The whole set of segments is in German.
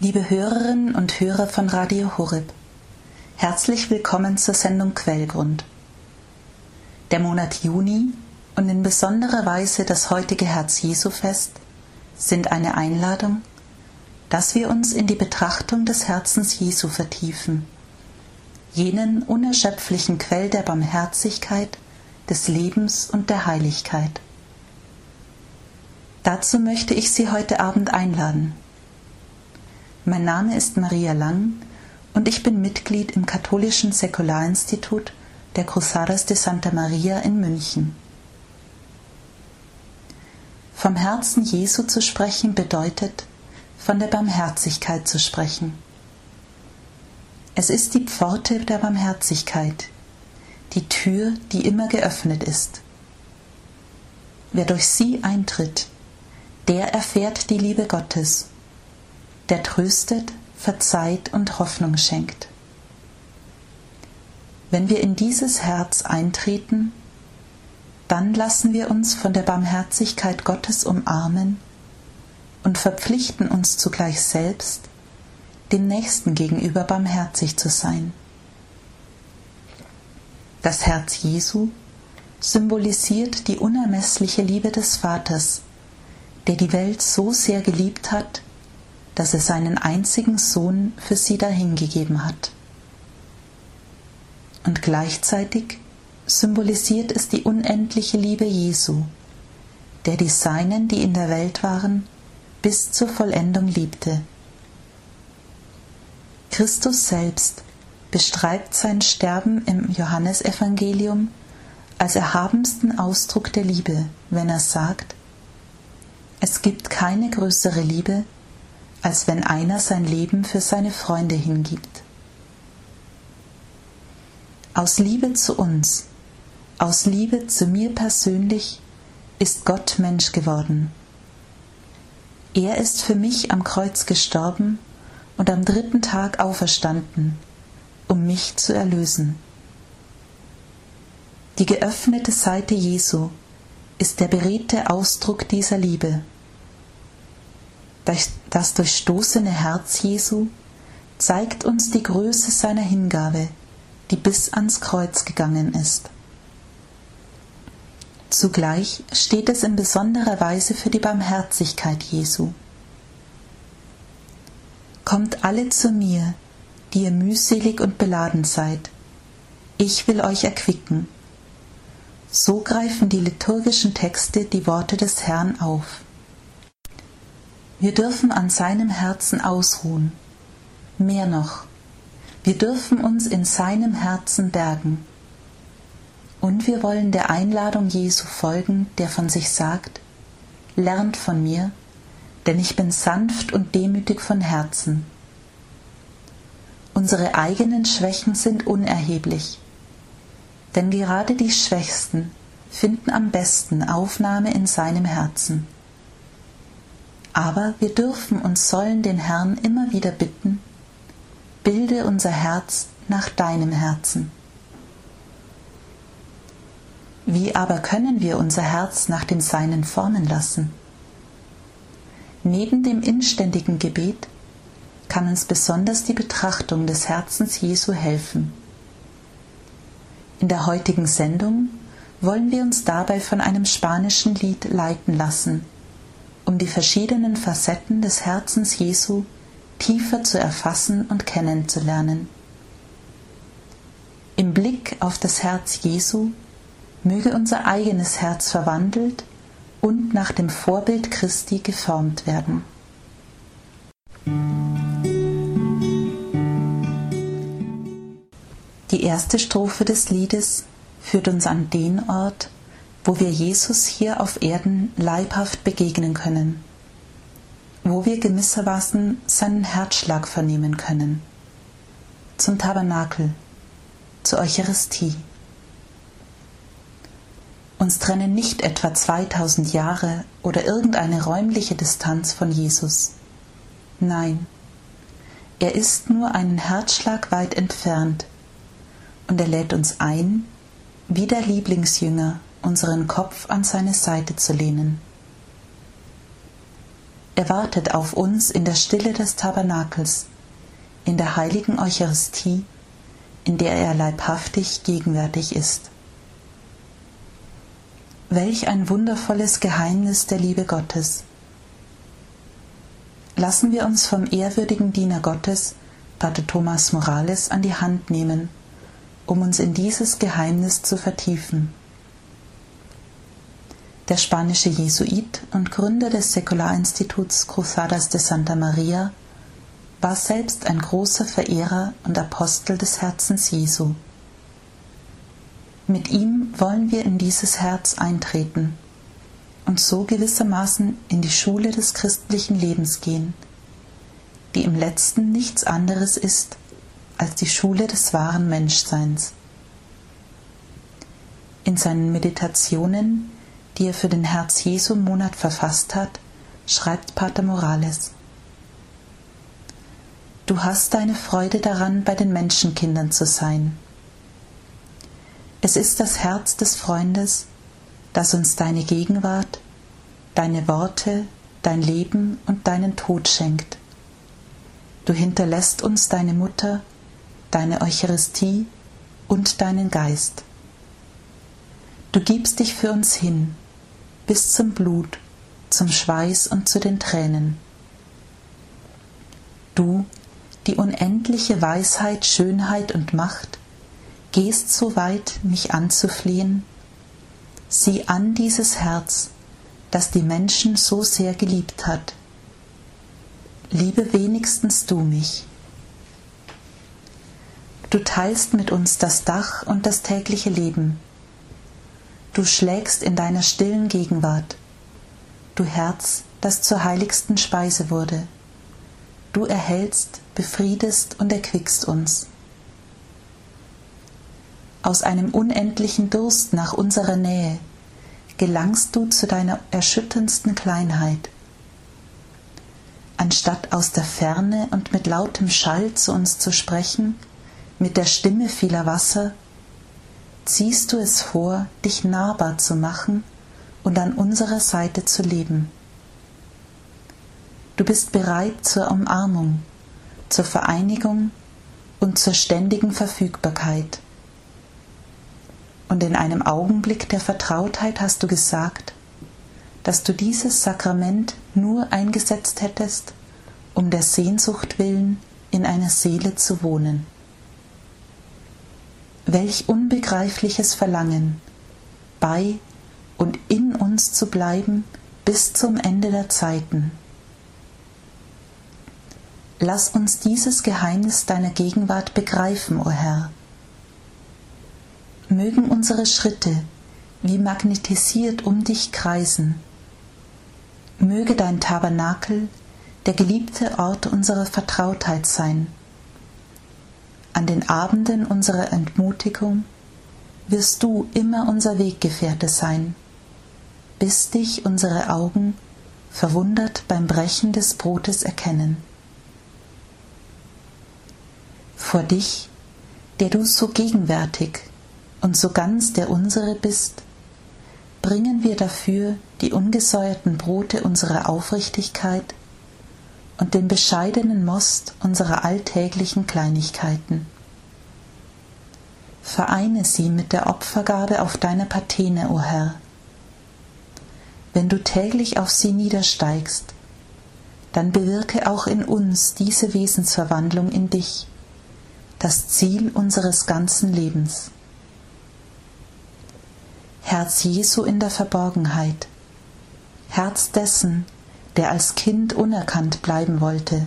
Liebe Hörerinnen und Hörer von Radio Horeb, herzlich willkommen zur Sendung Quellgrund. Der Monat Juni und in besonderer Weise das heutige Herz-Jesu-Fest sind eine Einladung, dass wir uns in die Betrachtung des Herzens Jesu vertiefen, jenen unerschöpflichen Quell der Barmherzigkeit, des Lebens und der Heiligkeit. Dazu möchte ich Sie heute Abend einladen. Mein Name ist Maria Lang und ich bin Mitglied im katholischen Säkularinstitut der Cruzadas de Santa Maria in München. Vom Herzen Jesu zu sprechen bedeutet, von der Barmherzigkeit zu sprechen. Es ist die Pforte der Barmherzigkeit, die Tür, die immer geöffnet ist. Wer durch sie eintritt, der erfährt die Liebe Gottes der tröstet, verzeiht und Hoffnung schenkt. Wenn wir in dieses Herz eintreten, dann lassen wir uns von der Barmherzigkeit Gottes umarmen und verpflichten uns zugleich selbst, dem Nächsten gegenüber barmherzig zu sein. Das Herz Jesu symbolisiert die unermessliche Liebe des Vaters, der die Welt so sehr geliebt hat, dass er seinen einzigen Sohn für sie dahingegeben hat. Und gleichzeitig symbolisiert es die unendliche Liebe Jesu, der die Seinen, die in der Welt waren, bis zur Vollendung liebte. Christus selbst beschreibt sein Sterben im Johannesevangelium als erhabensten Ausdruck der Liebe, wenn er sagt, es gibt keine größere Liebe, als wenn einer sein Leben für seine Freunde hingibt. Aus Liebe zu uns, aus Liebe zu mir persönlich, ist Gott Mensch geworden. Er ist für mich am Kreuz gestorben und am dritten Tag auferstanden, um mich zu erlösen. Die geöffnete Seite Jesu ist der beredte Ausdruck dieser Liebe. Das durchstoßene Herz Jesu zeigt uns die Größe seiner Hingabe, die bis ans Kreuz gegangen ist. Zugleich steht es in besonderer Weise für die Barmherzigkeit Jesu. Kommt alle zu mir, die ihr mühselig und beladen seid. Ich will euch erquicken. So greifen die liturgischen Texte die Worte des Herrn auf. Wir dürfen an seinem Herzen ausruhen. Mehr noch, wir dürfen uns in seinem Herzen bergen. Und wir wollen der Einladung Jesu folgen, der von sich sagt, Lernt von mir, denn ich bin sanft und demütig von Herzen. Unsere eigenen Schwächen sind unerheblich, denn gerade die Schwächsten finden am besten Aufnahme in seinem Herzen. Aber wir dürfen und sollen den Herrn immer wieder bitten, bilde unser Herz nach deinem Herzen. Wie aber können wir unser Herz nach dem Seinen formen lassen? Neben dem inständigen Gebet kann uns besonders die Betrachtung des Herzens Jesu helfen. In der heutigen Sendung wollen wir uns dabei von einem spanischen Lied leiten lassen, um die verschiedenen Facetten des Herzens Jesu tiefer zu erfassen und kennenzulernen. Im Blick auf das Herz Jesu möge unser eigenes Herz verwandelt und nach dem Vorbild Christi geformt werden. Die erste Strophe des Liedes führt uns an den Ort, wo wir Jesus hier auf Erden leibhaft begegnen können, wo wir gewissermaßen seinen Herzschlag vernehmen können, zum Tabernakel, zur Eucharistie. Uns trennen nicht etwa 2000 Jahre oder irgendeine räumliche Distanz von Jesus. Nein, er ist nur einen Herzschlag weit entfernt und er lädt uns ein, wie der Lieblingsjünger unseren Kopf an seine Seite zu lehnen. Er wartet auf uns in der Stille des Tabernakels, in der heiligen Eucharistie, in der er leibhaftig gegenwärtig ist. Welch ein wundervolles Geheimnis der Liebe Gottes. Lassen wir uns vom ehrwürdigen Diener Gottes, Pater Thomas Morales, an die Hand nehmen, um uns in dieses Geheimnis zu vertiefen. Der spanische Jesuit und Gründer des Säkularinstituts Cruzadas de Santa Maria war selbst ein großer Verehrer und Apostel des Herzens Jesu. Mit ihm wollen wir in dieses Herz eintreten und so gewissermaßen in die Schule des christlichen Lebens gehen, die im letzten nichts anderes ist als die Schule des wahren Menschseins. In seinen Meditationen, die er für den Herz Jesu Monat verfasst hat, schreibt Pater Morales Du hast deine Freude daran, bei den Menschenkindern zu sein es ist das Herz des Freundes, das uns deine Gegenwart, deine Worte, dein Leben und deinen Tod schenkt. Du hinterlässt uns deine Mutter, deine Eucharistie und deinen Geist. Du gibst dich für uns hin, bis zum Blut, zum Schweiß und zu den Tränen. Du, die unendliche Weisheit, Schönheit und Macht, gehst so weit, mich anzuflehen? Sieh an dieses Herz, das die Menschen so sehr geliebt hat. Liebe wenigstens du mich. Du teilst mit uns das Dach und das tägliche Leben. Du schlägst in deiner stillen Gegenwart, du Herz, das zur heiligsten Speise wurde. Du erhältst, befriedest und erquickst uns aus einem unendlichen Durst nach unserer Nähe, gelangst du zu deiner erschütterndsten Kleinheit. Anstatt aus der Ferne und mit lautem Schall zu uns zu sprechen, mit der Stimme vieler Wasser, ziehst du es vor, dich nahbar zu machen und an unserer Seite zu leben. Du bist bereit zur Umarmung, zur Vereinigung und zur ständigen Verfügbarkeit und in einem Augenblick der Vertrautheit hast du gesagt, dass du dieses Sakrament nur eingesetzt hättest, um der Sehnsucht willen in einer Seele zu wohnen. Welch unbegreifliches Verlangen, bei und in uns zu bleiben bis zum Ende der Zeiten. Lass uns dieses Geheimnis deiner Gegenwart begreifen, o oh Herr, mögen unsere Schritte wie magnetisiert um dich kreisen. Möge dein Tabernakel der geliebte Ort unserer Vertrautheit sein. An den Abenden unserer Entmutigung wirst du immer unser Weggefährte sein, bis dich unsere Augen verwundert beim Brechen des Brotes erkennen. Vor dich, der du so gegenwärtig und so ganz der unsere bist, bringen wir dafür die ungesäuerten Brote unserer Aufrichtigkeit und den bescheidenen Most unserer alltäglichen Kleinigkeiten. Vereine sie mit der Opfergabe auf deiner Patene, o Herr. Wenn du täglich auf sie niedersteigst, dann bewirke auch in uns diese Wesensverwandlung in dich, das Ziel unseres ganzen Lebens. Herz Jesu in der Verborgenheit, Herz dessen, der als Kind unerkannt bleiben wollte,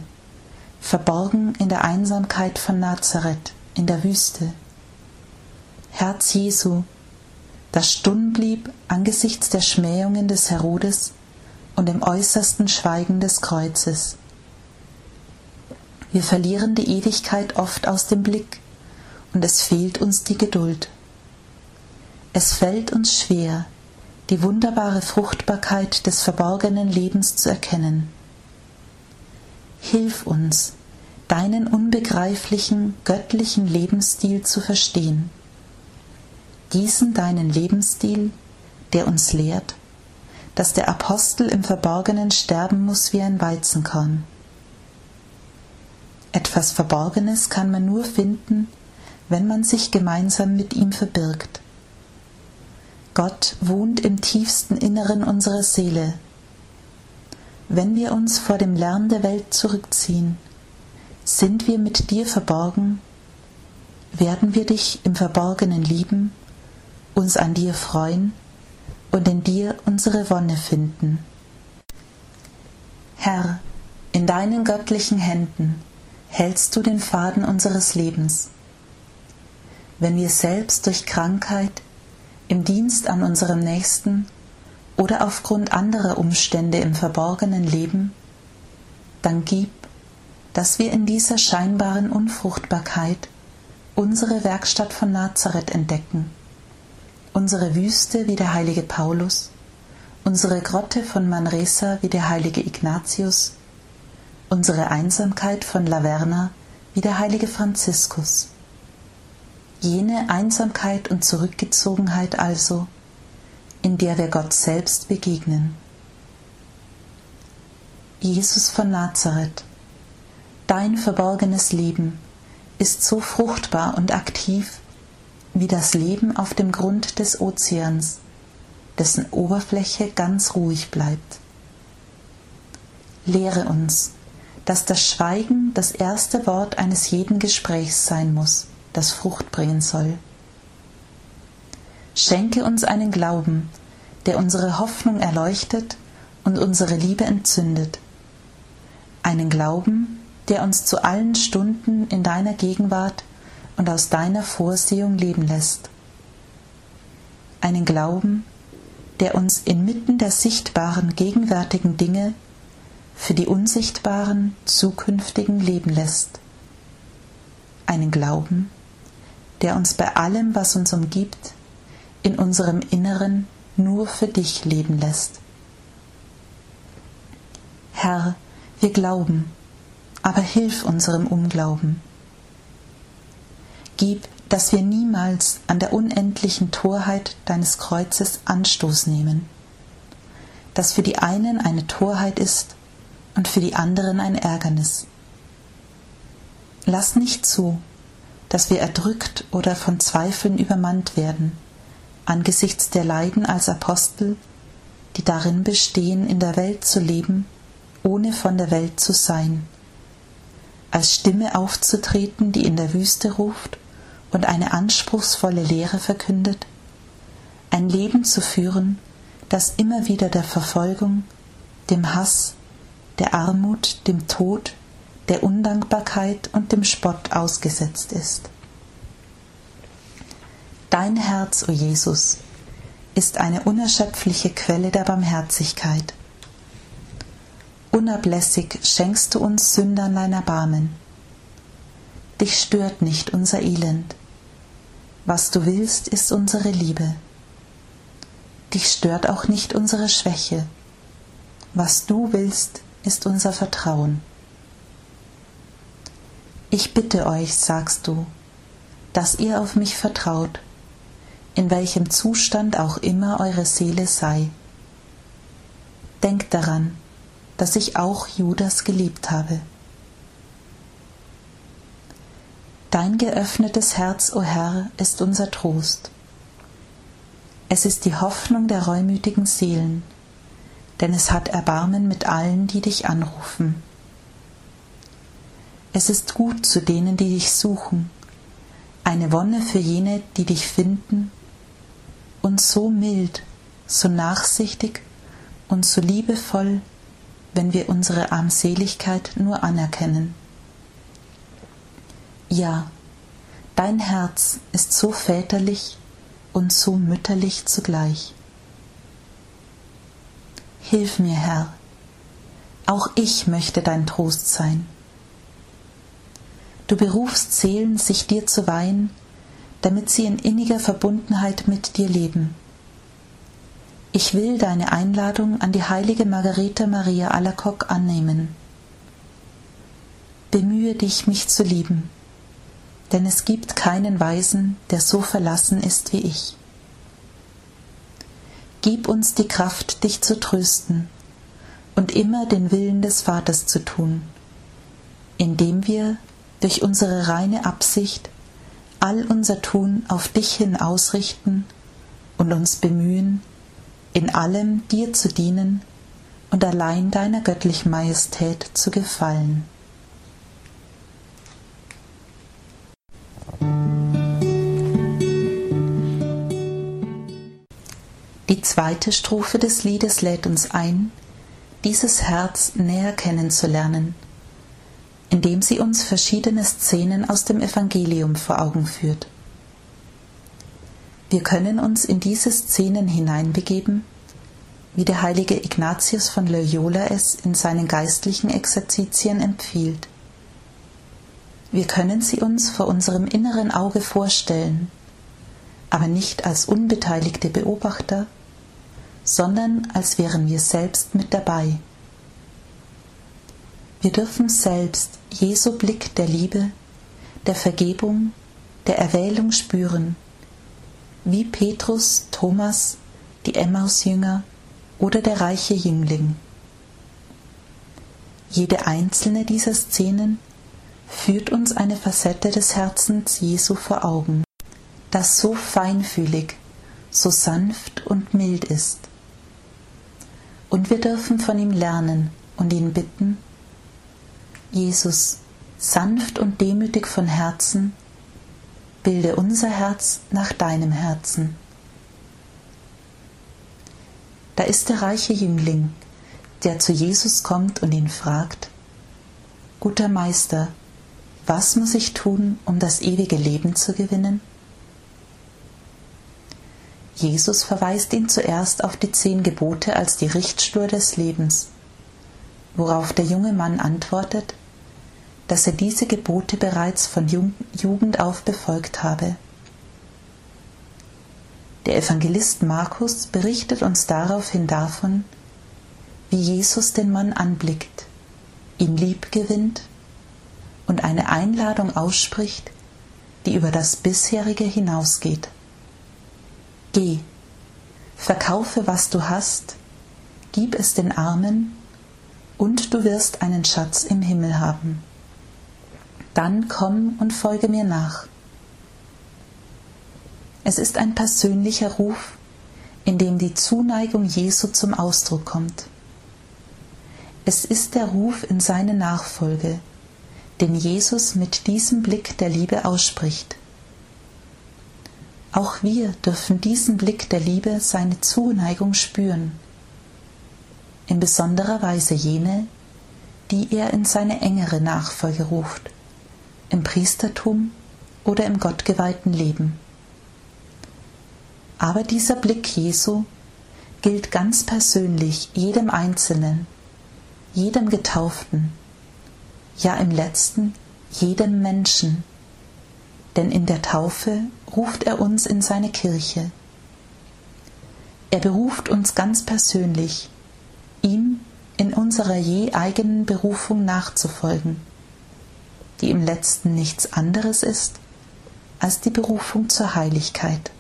verborgen in der Einsamkeit von Nazareth in der Wüste. Herz Jesu, das stumm blieb angesichts der Schmähungen des Herodes und im äußersten Schweigen des Kreuzes. Wir verlieren die Ewigkeit oft aus dem Blick und es fehlt uns die Geduld. Es fällt uns schwer, die wunderbare Fruchtbarkeit des verborgenen Lebens zu erkennen. Hilf uns, deinen unbegreiflichen, göttlichen Lebensstil zu verstehen. Diesen deinen Lebensstil, der uns lehrt, dass der Apostel im Verborgenen sterben muss wie ein Weizenkorn. Etwas Verborgenes kann man nur finden, wenn man sich gemeinsam mit ihm verbirgt. Gott wohnt im tiefsten Inneren unserer Seele. Wenn wir uns vor dem Lärm der Welt zurückziehen, sind wir mit dir verborgen, werden wir dich im Verborgenen lieben, uns an dir freuen und in dir unsere Wonne finden. Herr, in deinen göttlichen Händen hältst du den Faden unseres Lebens. Wenn wir selbst durch Krankheit, im Dienst an unserem Nächsten oder aufgrund anderer Umstände im Verborgenen leben, dann gib, dass wir in dieser scheinbaren Unfruchtbarkeit unsere Werkstatt von Nazareth entdecken, unsere Wüste wie der heilige Paulus, unsere Grotte von Manresa wie der heilige Ignatius, unsere Einsamkeit von Laverna wie der heilige Franziskus. Jene Einsamkeit und Zurückgezogenheit also, in der wir Gott selbst begegnen. Jesus von Nazareth, dein verborgenes Leben ist so fruchtbar und aktiv wie das Leben auf dem Grund des Ozeans, dessen Oberfläche ganz ruhig bleibt. Lehre uns, dass das Schweigen das erste Wort eines jeden Gesprächs sein muss, das Frucht bringen soll. Schenke uns einen Glauben, der unsere Hoffnung erleuchtet und unsere Liebe entzündet. Einen Glauben, der uns zu allen Stunden in deiner Gegenwart und aus deiner Vorsehung leben lässt. Einen Glauben, der uns inmitten der sichtbaren gegenwärtigen Dinge für die unsichtbaren zukünftigen leben lässt. Einen Glauben, der uns bei allem, was uns umgibt, in unserem Inneren nur für dich leben lässt. Herr, wir glauben, aber hilf unserem Unglauben. Gib, dass wir niemals an der unendlichen Torheit deines Kreuzes Anstoß nehmen, das für die einen eine Torheit ist und für die anderen ein Ärgernis. Lass nicht zu, dass wir erdrückt oder von Zweifeln übermannt werden, angesichts der Leiden als Apostel, die darin bestehen, in der Welt zu leben, ohne von der Welt zu sein als Stimme aufzutreten, die in der Wüste ruft und eine anspruchsvolle Lehre verkündet, ein Leben zu führen, das immer wieder der Verfolgung, dem Hass, der Armut, dem Tod, der Undankbarkeit und dem Spott ausgesetzt ist. Dein Herz, o Jesus, ist eine unerschöpfliche Quelle der Barmherzigkeit Unablässig schenkst du uns Sündern dein Erbarmen. Dich stört nicht unser Elend. Was du willst, ist unsere Liebe. Dich stört auch nicht unsere Schwäche. Was du willst, ist unser Vertrauen. Ich bitte euch, sagst du, dass ihr auf mich vertraut, in welchem Zustand auch immer eure Seele sei. Denkt daran, dass ich auch Judas geliebt habe. Dein geöffnetes Herz, o oh Herr, ist unser Trost. Es ist die Hoffnung der reumütigen Seelen, denn es hat Erbarmen mit allen, die dich anrufen. Es ist gut zu denen, die dich suchen, eine Wonne für jene, die dich finden, und so mild, so nachsichtig und so liebevoll wenn wir unsere Armseligkeit nur anerkennen. Ja, dein Herz ist so väterlich und so mütterlich zugleich. Hilf mir, Herr, auch ich möchte dein Trost sein. Du berufst Seelen, sich dir zu weihen, damit sie in inniger Verbundenheit mit dir leben. Ich will deine Einladung an die heilige Margarete Maria Alacoque annehmen. Bemühe dich, mich zu lieben, denn es gibt keinen Weisen, der so verlassen ist wie ich. Gib uns die Kraft, dich zu trösten und immer den Willen des Vaters zu tun, indem wir durch unsere reine Absicht all unser Tun auf dich hin ausrichten und uns bemühen, in allem dir zu dienen und allein deiner göttlichen Majestät zu gefallen. Die zweite Strophe des Liedes lädt uns ein, dieses Herz näher kennenzulernen, indem sie uns verschiedene Szenen aus dem Evangelium vor Augen führt. Wir können uns in diese Szenen hineinbegeben, wie der heilige Ignatius von Loyola es in seinen geistlichen Exerzitien empfiehlt. Wir können sie uns vor unserem inneren Auge vorstellen, aber nicht als unbeteiligte Beobachter, sondern als wären wir selbst mit dabei. Wir dürfen selbst Jesu Blick der Liebe, der Vergebung, der Erwählung spüren, wie Petrus, Thomas, die Emmausjünger oder der reiche Jüngling. Jede einzelne dieser Szenen führt uns eine Facette des Herzens Jesu vor Augen, das so feinfühlig, so sanft und mild ist. Und wir dürfen von ihm lernen und ihn bitten, Jesus, sanft und demütig von Herzen, bilde unser Herz nach deinem Herzen. Da ist der reiche Jüngling, der zu Jesus kommt und ihn fragt, Guter Meister, was muss ich tun, um das ewige Leben zu gewinnen? Jesus verweist ihn zuerst auf die zehn Gebote als die Richtschnur des Lebens, worauf der junge Mann antwortet, dass er diese Gebote bereits von Jugend auf befolgt habe. Der Evangelist Markus berichtet uns daraufhin davon, wie Jesus den Mann anblickt, ihn lieb gewinnt und eine Einladung ausspricht, die über das bisherige hinausgeht. Geh, verkaufe, was du hast, gib es den Armen, und du wirst einen Schatz im Himmel haben. Dann komm und folge mir nach. Es ist ein persönlicher Ruf, in dem die Zuneigung Jesu zum Ausdruck kommt. Es ist der Ruf in seine Nachfolge, den Jesus mit diesem Blick der Liebe ausspricht. Auch wir dürfen diesen Blick der Liebe seine Zuneigung spüren, in besonderer Weise jene, die er in seine engere Nachfolge ruft, im Priestertum oder im gottgeweihten Leben. Aber dieser Blick Jesu gilt ganz persönlich jedem Einzelnen, jedem Getauften, ja im letzten jedem Menschen, denn in der Taufe ruft er uns in seine Kirche. Er beruft uns ganz persönlich, ihm in unserer je eigenen Berufung nachzufolgen, die im letzten nichts anderes ist als die Berufung zur Heiligkeit.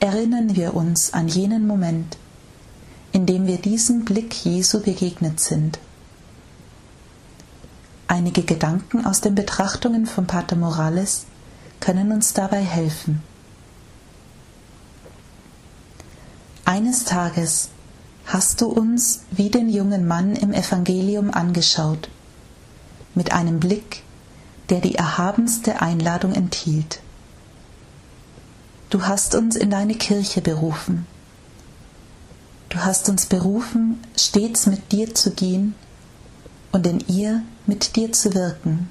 Erinnern wir uns an jenen Moment, in dem wir diesem Blick Jesu begegnet sind Einige Gedanken aus den Betrachtungen von Pater Morales können uns dabei helfen. Eines Tages hast du uns wie den jungen Mann im Evangelium angeschaut, mit einem Blick, der die erhabenste Einladung enthielt. Du hast uns in deine Kirche berufen. Du hast uns berufen, stets mit dir zu gehen und in ihr mit dir zu wirken,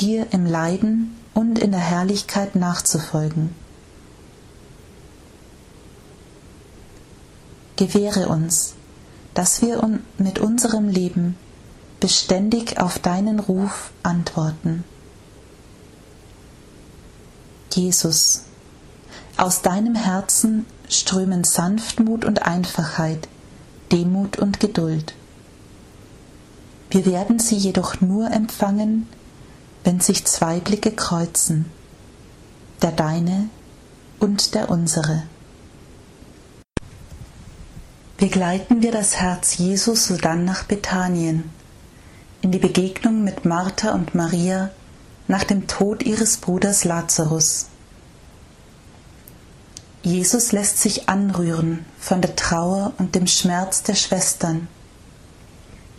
dir im Leiden und in der Herrlichkeit nachzufolgen. Gewähre uns, dass wir mit unserem Leben beständig auf deinen Ruf antworten. Jesus, aus deinem Herzen strömen Sanftmut und Einfachheit, Demut und Geduld. Wir werden sie jedoch nur empfangen, wenn sich zwei Blicke kreuzen, der deine und der unsere. begleiten wir das Herz Jesus sodann nach Bethanien, in die Begegnung mit Martha und Maria nach dem Tod ihres Bruders Lazarus. Jesus lässt sich anrühren von der Trauer und dem Schmerz der Schwestern,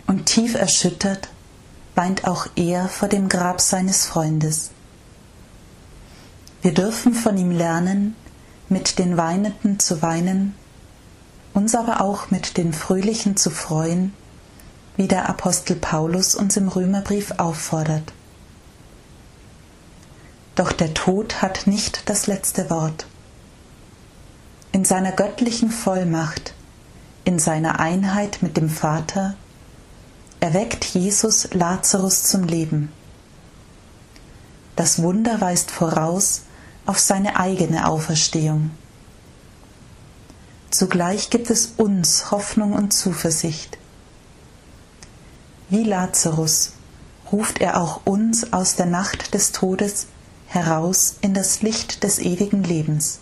und tief erschüttert weint auch er vor dem Grab seines Freundes. Wir dürfen von ihm lernen, mit den Weinenden zu weinen uns aber auch mit den Fröhlichen zu freuen, wie der Apostel Paulus uns im Römerbrief auffordert. Doch der Tod hat nicht das letzte Wort. In seiner göttlichen Vollmacht, in seiner Einheit mit dem Vater, erweckt Jesus Lazarus zum Leben. Das Wunder weist voraus auf seine eigene Auferstehung. Zugleich gibt es uns Hoffnung und Zuversicht. Wie Lazarus ruft er auch uns aus der Nacht des Todes heraus in das Licht des ewigen Lebens.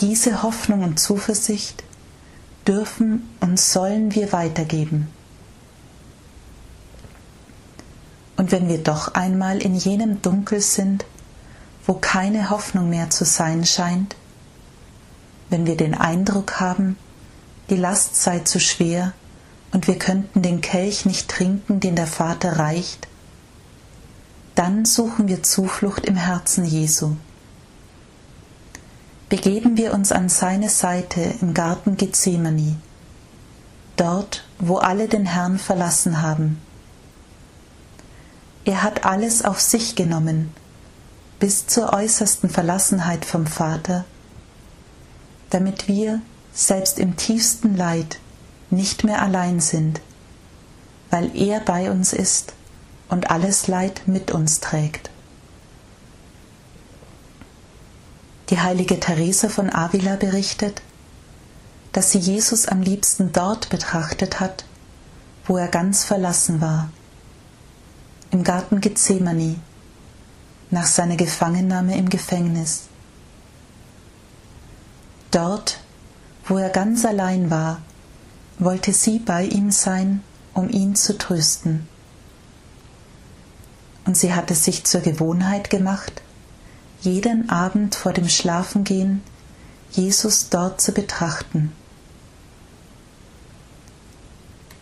Diese Hoffnung und Zuversicht dürfen und sollen wir weitergeben. Und wenn wir doch einmal in jenem Dunkel sind, wo keine Hoffnung mehr zu sein scheint, wenn wir den Eindruck haben, die Last sei zu schwer und wir könnten den Kelch nicht trinken, den der Vater reicht, dann suchen wir Zuflucht im Herzen Jesu. Begeben wir uns an seine Seite im Garten Gethsemane, dort, wo alle den Herrn verlassen haben. Er hat alles auf sich genommen, bis zur äußersten Verlassenheit vom Vater, damit wir, selbst im tiefsten Leid, nicht mehr allein sind, weil er bei uns ist und alles Leid mit uns trägt. Die heilige Therese von Avila berichtet, dass sie Jesus am liebsten dort betrachtet hat, wo er ganz verlassen war, im Garten Gethsemane, nach seiner Gefangennahme im Gefängnis. Dort, wo er ganz allein war, wollte sie bei ihm sein, um ihn zu trösten. Und sie hatte sich zur Gewohnheit gemacht, jeden Abend vor dem Schlafengehen Jesus dort zu betrachten.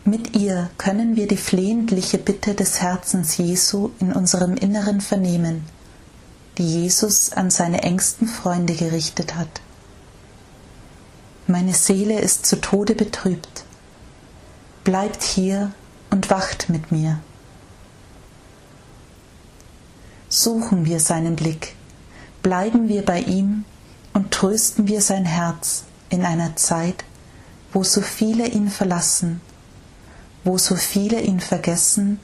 Mit ihr können wir die flehentliche Bitte des Herzens Jesu in unserem Inneren vernehmen, die Jesus an seine engsten Freunde gerichtet hat. Meine Seele ist zu Tode betrübt. Bleibt hier und wacht mit mir. Suchen wir seinen Blick, bleiben wir bei ihm und trösten wir sein Herz in einer Zeit, wo so viele ihn verlassen, wo so viele ihn vergessen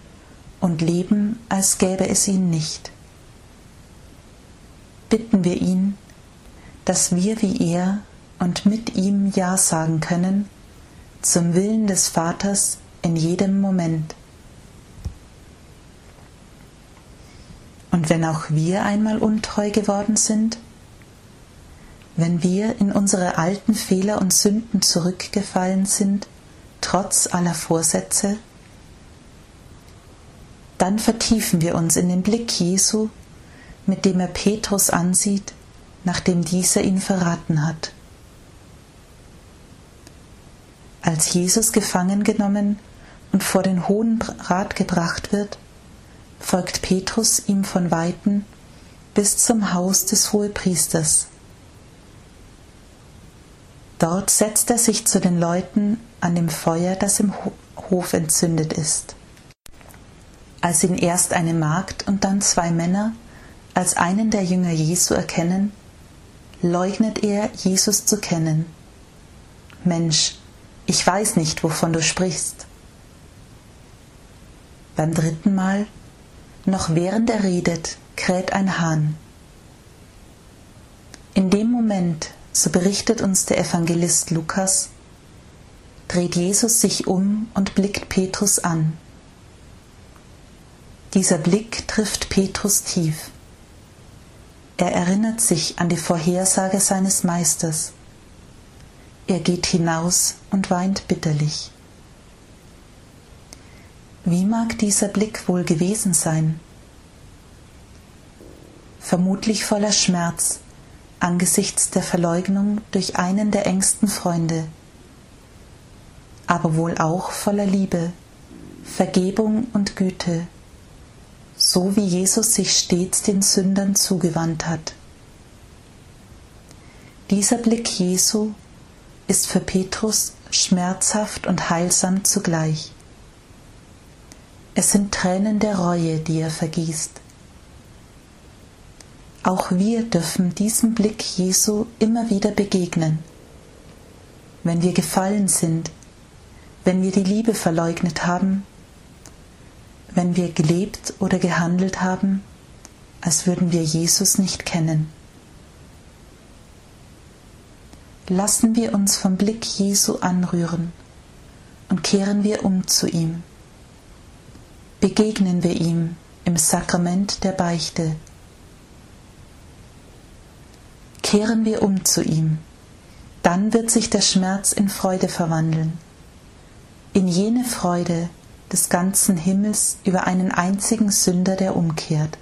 und leben, als gäbe es ihn nicht. Bitten wir ihn, dass wir wie er und mit ihm Ja sagen können zum Willen des Vaters in jedem Moment. Und wenn auch wir einmal untreu geworden sind, wenn wir in unsere alten Fehler und Sünden zurückgefallen sind, trotz aller Vorsätze, dann vertiefen wir uns in den Blick Jesu, mit dem er Petrus ansieht, nachdem dieser ihn verraten hat. Als Jesus gefangen genommen und vor den Hohen Rat gebracht wird, folgt Petrus ihm von Weitem bis zum Haus des Hohepriesters. Dort setzt er sich zu den Leuten an dem Feuer, das im Hof entzündet ist. Als ihn erst eine Magd und dann zwei Männer als einen der Jünger Jesu erkennen, leugnet er, Jesus zu kennen. Mensch, ich weiß nicht, wovon du sprichst. Beim dritten Mal, noch während er redet, kräht ein Hahn. In dem Moment, so berichtet uns der Evangelist Lukas, dreht Jesus sich um und blickt Petrus an. Dieser Blick trifft Petrus tief. Er erinnert sich an die Vorhersage seines Meisters. Er geht hinaus und weint bitterlich. Wie mag dieser Blick wohl gewesen sein? Vermutlich voller Schmerz angesichts der Verleugnung durch einen der engsten Freunde, aber wohl auch voller Liebe, Vergebung und Güte, so wie Jesus sich stets den Sündern zugewandt hat. Dieser Blick Jesu ist für Petrus schmerzhaft und heilsam zugleich. Es sind Tränen der Reue, die er vergießt. Auch wir dürfen diesem Blick Jesu immer wieder begegnen. Wenn wir gefallen sind, wenn wir die Liebe verleugnet haben, wenn wir gelebt oder gehandelt haben, als würden wir Jesus nicht kennen. Lassen wir uns vom Blick Jesu anrühren und kehren wir um zu ihm. Begegnen wir ihm im Sakrament der Beichte. Kehren wir um zu ihm, dann wird sich der Schmerz in Freude verwandeln, in jene Freude des ganzen Himmels über einen einzigen Sünder, der umkehrt.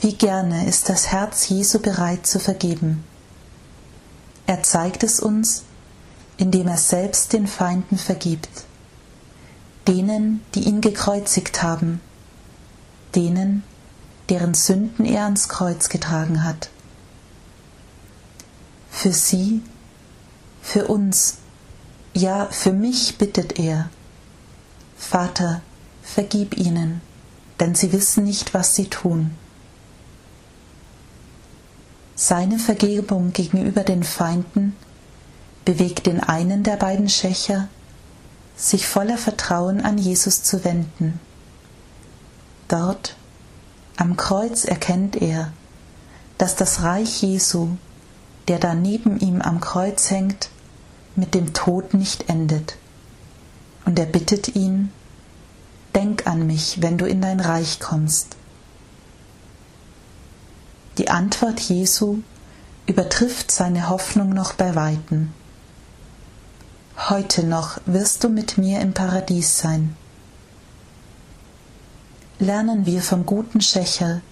Wie gerne ist das Herz Jesu bereit zu vergeben. Er zeigt es uns, indem er selbst den Feinden vergibt, denen, die ihn gekreuzigt haben, denen, deren Sünden er ans Kreuz getragen hat. Für sie, für uns, ja für mich bittet er, Vater, vergib ihnen, denn sie wissen nicht, was sie tun. Seine Vergebung gegenüber den Feinden bewegt den einen der beiden Schächer, sich voller Vertrauen an Jesus zu wenden. Dort am Kreuz erkennt er, dass das Reich Jesu, der da neben ihm am Kreuz hängt, mit dem Tod nicht endet. Und er bittet ihn, Denk an mich, wenn du in dein Reich kommst. Die Antwort Jesu übertrifft seine Hoffnung noch bei weitem. Heute noch wirst du mit mir im Paradies sein. Lernen wir vom guten Schächer,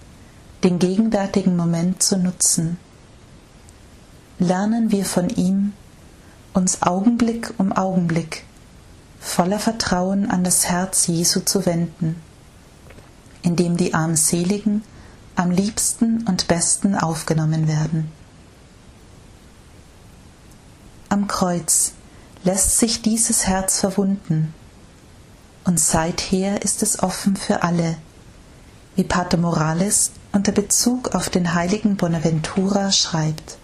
den gegenwärtigen Moment zu nutzen. Lernen wir von ihm, uns Augenblick um Augenblick voller Vertrauen an das Herz Jesu zu wenden, indem die armseligen am liebsten und besten aufgenommen werden. Am Kreuz lässt sich dieses Herz verwunden, und seither ist es offen für alle, wie Pater Morales unter Bezug auf den heiligen Bonaventura schreibt.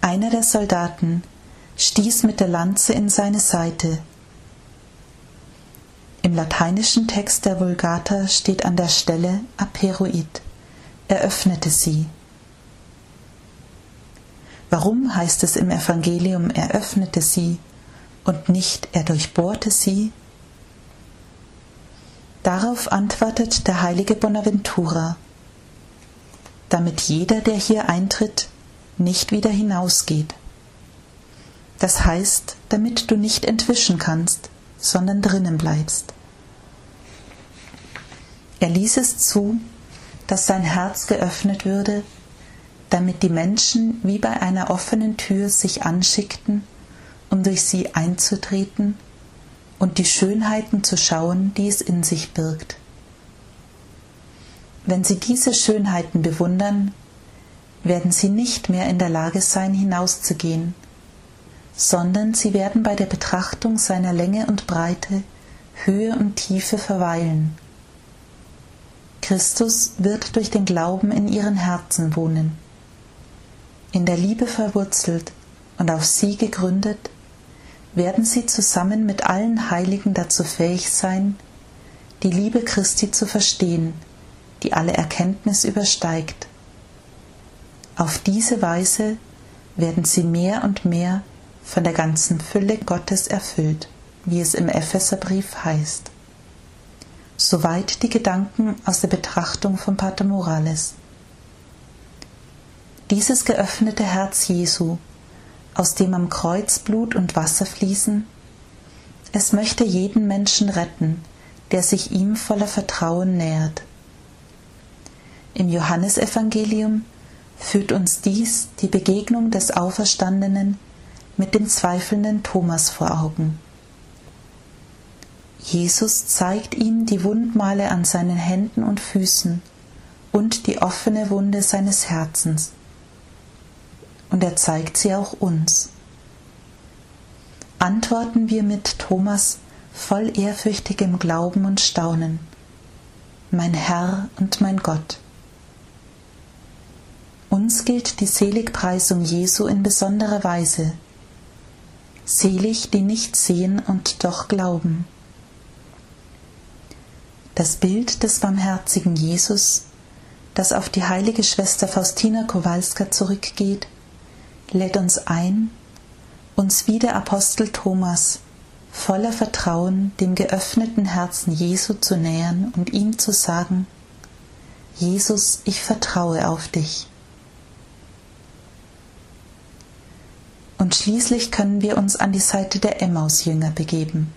Einer der Soldaten stieß mit der Lanze in seine Seite, im lateinischen Text der Vulgata steht an der Stelle aperoid. Er öffnete sie. Warum heißt es im Evangelium, er öffnete sie und nicht er durchbohrte sie? Darauf antwortet der heilige Bonaventura, damit jeder, der hier eintritt, nicht wieder hinausgeht. Das heißt, damit du nicht entwischen kannst, sondern drinnen bleibst. Er ließ es zu, dass sein Herz geöffnet würde, damit die Menschen wie bei einer offenen Tür sich anschickten, um durch sie einzutreten und die Schönheiten zu schauen, die es in sich birgt. Wenn sie diese Schönheiten bewundern, werden sie nicht mehr in der Lage sein, hinauszugehen, sondern sie werden bei der Betrachtung seiner Länge und Breite, Höhe und Tiefe verweilen Christus wird durch den Glauben in ihren Herzen wohnen. In der Liebe verwurzelt und auf sie gegründet, werden sie zusammen mit allen Heiligen dazu fähig sein, die Liebe Christi zu verstehen, die alle Erkenntnis übersteigt. Auf diese Weise werden sie mehr und mehr von der ganzen Fülle Gottes erfüllt, wie es im Epheserbrief heißt. Soweit die Gedanken aus der Betrachtung von Pater Morales. Dieses geöffnete Herz Jesu, aus dem am Kreuz Blut und Wasser fließen, es möchte jeden Menschen retten, der sich ihm voller Vertrauen nähert. Im Johannesevangelium führt uns dies die Begegnung des Auferstandenen mit dem zweifelnden Thomas vor Augen. Jesus zeigt ihm die Wundmale an seinen Händen und Füßen und die offene Wunde seines Herzens. Und er zeigt sie auch uns. Antworten wir mit Thomas voll ehrfürchtigem Glauben und Staunen. Mein Herr und mein Gott. Uns gilt die Seligpreisung Jesu in besonderer Weise. Selig, die nicht sehen und doch glauben. Das Bild des barmherzigen Jesus, das auf die heilige Schwester Faustina Kowalska zurückgeht, lädt uns ein, uns wie der Apostel Thomas voller Vertrauen dem geöffneten Herzen Jesu zu nähern und ihm zu sagen, Jesus, ich vertraue auf dich. Und schließlich können wir uns an die Seite der Emmaus-Jünger begeben.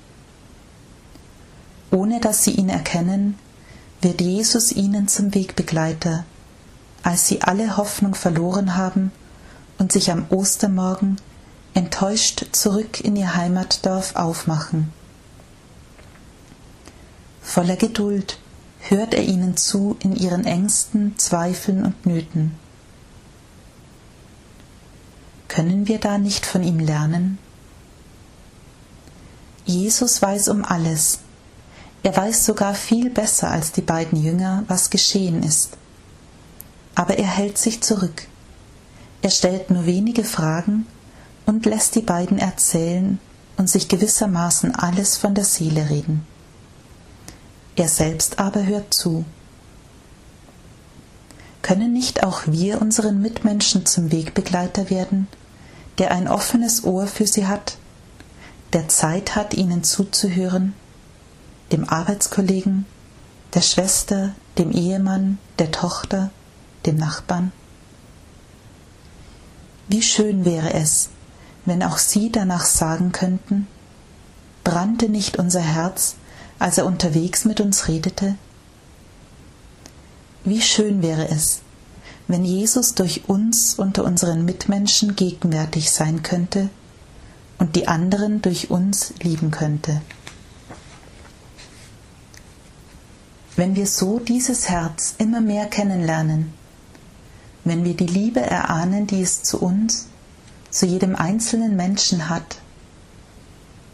Ohne dass sie ihn erkennen, wird Jesus ihnen zum Wegbegleiter, als sie alle Hoffnung verloren haben und sich am Ostermorgen enttäuscht zurück in ihr Heimatdorf aufmachen. Voller Geduld hört er ihnen zu in ihren Ängsten, Zweifeln und Nöten. Können wir da nicht von ihm lernen? Jesus weiß um alles. Er weiß sogar viel besser als die beiden Jünger, was geschehen ist. Aber er hält sich zurück. Er stellt nur wenige Fragen und lässt die beiden erzählen und sich gewissermaßen alles von der Seele reden. Er selbst aber hört zu. Können nicht auch wir unseren Mitmenschen zum Wegbegleiter werden der ein offenes Ohr für sie hat, der Zeit hat, ihnen zuzuhören, dem Arbeitskollegen, der Schwester, dem Ehemann, der Tochter, dem Nachbarn. Wie schön wäre es, wenn auch Sie danach sagen könnten, brannte nicht unser Herz, als er unterwegs mit uns redete? Wie schön wäre es, wenn Jesus durch uns unter unseren Mitmenschen gegenwärtig sein könnte und die anderen durch uns lieben könnte. Wenn wir so dieses Herz immer mehr kennenlernen, wenn wir die Liebe erahnen, die es zu uns, zu jedem einzelnen Menschen hat,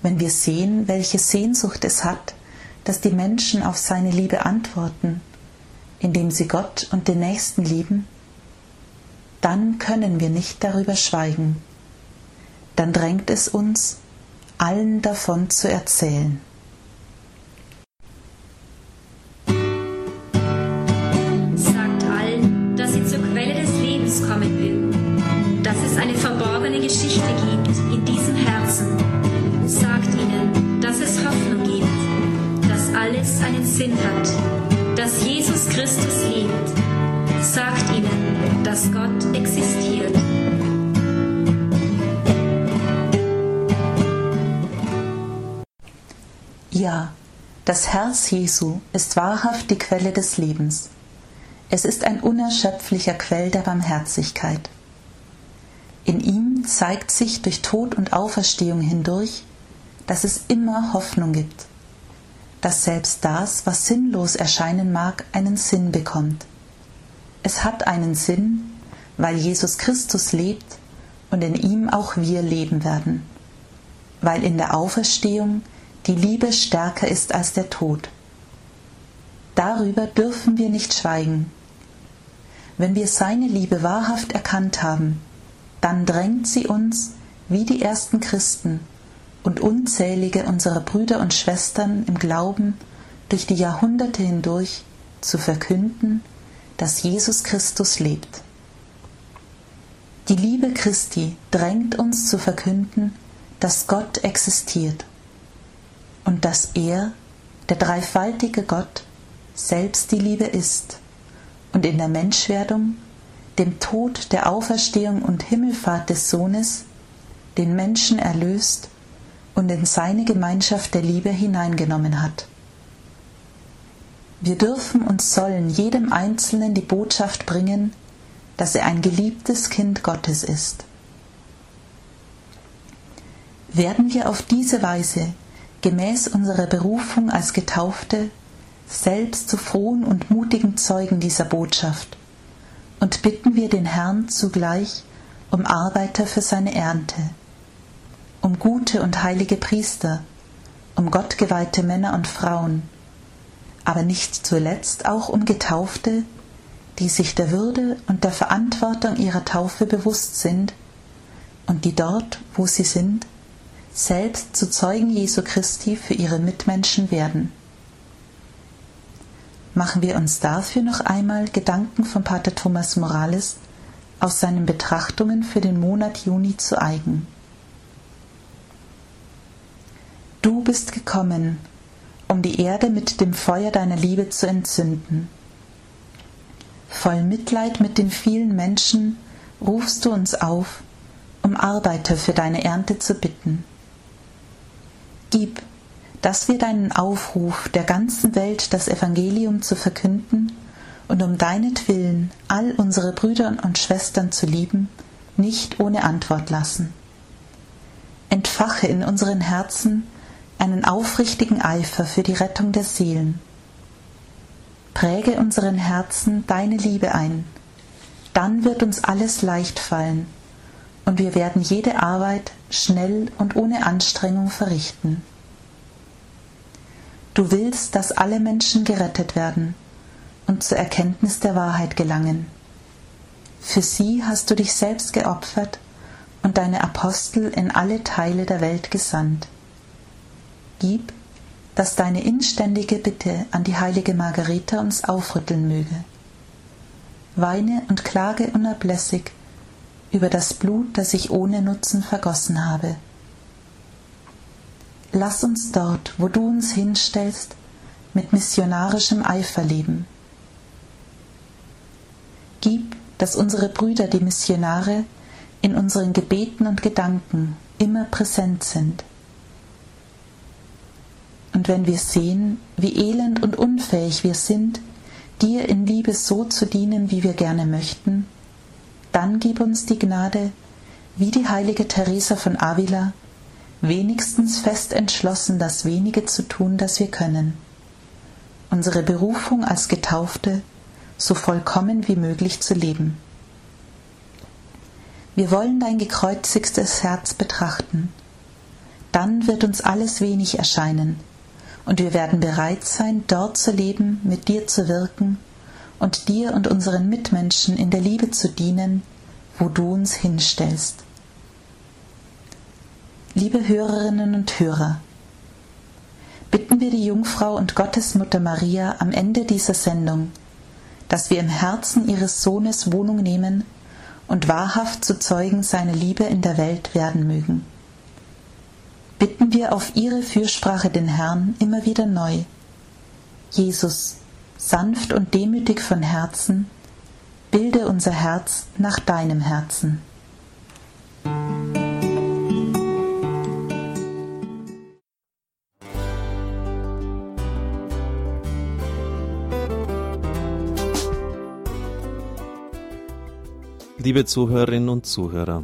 wenn wir sehen, welche Sehnsucht es hat, dass die Menschen auf seine Liebe antworten, indem sie Gott und den Nächsten lieben, dann können wir nicht darüber schweigen. Dann drängt es uns, allen davon zu erzählen. Einen Sinn hat, dass Jesus Christus lebt sagt ihnen, dass Gott existiert. Ja, das Herz Jesu ist wahrhaft die Quelle des Lebens. Es ist ein unerschöpflicher Quell der Barmherzigkeit. In ihm zeigt sich durch Tod und Auferstehung hindurch, dass es immer Hoffnung gibt, dass selbst das, was sinnlos erscheinen mag, einen Sinn bekommt es hat einen Sinn, weil Jesus Christus lebt und in ihm auch wir leben werden, weil in der Auferstehung die Liebe stärker ist als der Tod. Darüber dürfen wir nicht schweigen. Wenn wir seine Liebe wahrhaft erkannt haben, dann drängt sie uns, wie die ersten Christen und unzählige unserer Brüder und Schwestern im Glauben durch die Jahrhunderte hindurch zu verkünden, dass Jesus Christus lebt. Die Liebe Christi drängt uns zu verkünden, dass Gott existiert und dass er, der dreifaltige Gott, selbst die Liebe ist und in der Menschwerdung dem Tod, der Auferstehung und Himmelfahrt des Sohnes, den Menschen erlöst und in seine Gemeinschaft der Liebe hineingenommen hat. Wir dürfen und sollen jedem Einzelnen die Botschaft bringen, dass er ein geliebtes Kind Gottes ist. Werden wir auf diese Weise gemäß unserer Berufung als Getaufte selbst zu frohen und mutigen Zeugen dieser Botschaft und bitten wir den Herrn zugleich um Arbeiter für seine Ernte um gute und heilige Priester, um gottgeweihte Männer und Frauen, aber nicht zuletzt auch um Getaufte, die sich der Würde und der Verantwortung ihrer Taufe bewusst sind und die dort, wo sie sind, selbst zu Zeugen Jesu Christi für ihre Mitmenschen werden. Machen wir uns dafür noch einmal Gedanken von Pater Thomas Morales aus seinen Betrachtungen für den Monat Juni zu eigen. Du bist gekommen, um die Erde mit dem Feuer deiner Liebe zu entzünden. Voll Mitleid mit den vielen Menschen rufst du uns auf, um Arbeiter für deine Ernte zu bitten. Gib, dass wir deinen Aufruf, der ganzen Welt das Evangelium zu verkünden und um deinetwillen all unsere Brüder und Schwestern zu lieben, nicht ohne Antwort lassen. Entfache in unseren Herzen einen aufrichtigen Eifer für die Rettung der Seelen. Präge unseren Herzen deine Liebe ein, dann wird uns alles leicht fallen und wir werden jede Arbeit schnell und ohne Anstrengung verrichten. Du willst, dass alle Menschen gerettet werden und zur Erkenntnis der Wahrheit gelangen. Für sie hast du dich selbst geopfert und deine Apostel in alle Teile der Welt gesandt. Gib, dass deine inständige Bitte an die heilige Margareta uns aufrütteln möge. Weine und klage unablässig über das Blut, das ich ohne Nutzen vergossen habe. Lass uns dort, wo du uns hinstellst, mit missionarischem Eifer leben. Gib, dass unsere Brüder, die Missionare, in unseren Gebeten und Gedanken immer präsent sind und wenn wir sehen, wie elend und unfähig wir sind, dir in Liebe so zu dienen, wie wir gerne möchten, dann gib uns die Gnade, wie die heilige Teresa von Avila, wenigstens fest entschlossen, das wenige zu tun, das wir können. Unsere Berufung als Getaufte so vollkommen wie möglich zu leben. Wir wollen dein gekreuzigtes Herz betrachten. Dann wird uns alles wenig erscheinen, und wir werden bereit sein, dort zu leben, mit dir zu wirken und dir und unseren Mitmenschen in der Liebe zu dienen, wo du uns hinstellst. Liebe Hörerinnen und Hörer, bitten wir die Jungfrau und Gottesmutter Maria am Ende dieser Sendung, dass wir im Herzen ihres Sohnes Wohnung nehmen und wahrhaft zu Zeugen seiner Liebe in der Welt werden mögen bitten wir auf ihre Fürsprache den Herrn immer wieder neu. Jesus, sanft und demütig von Herzen, bilde unser Herz nach deinem Herzen. Liebe Zuhörerinnen und Zuhörer,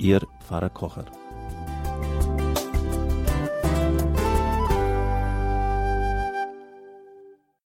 Ihr Pfarrer Kocher.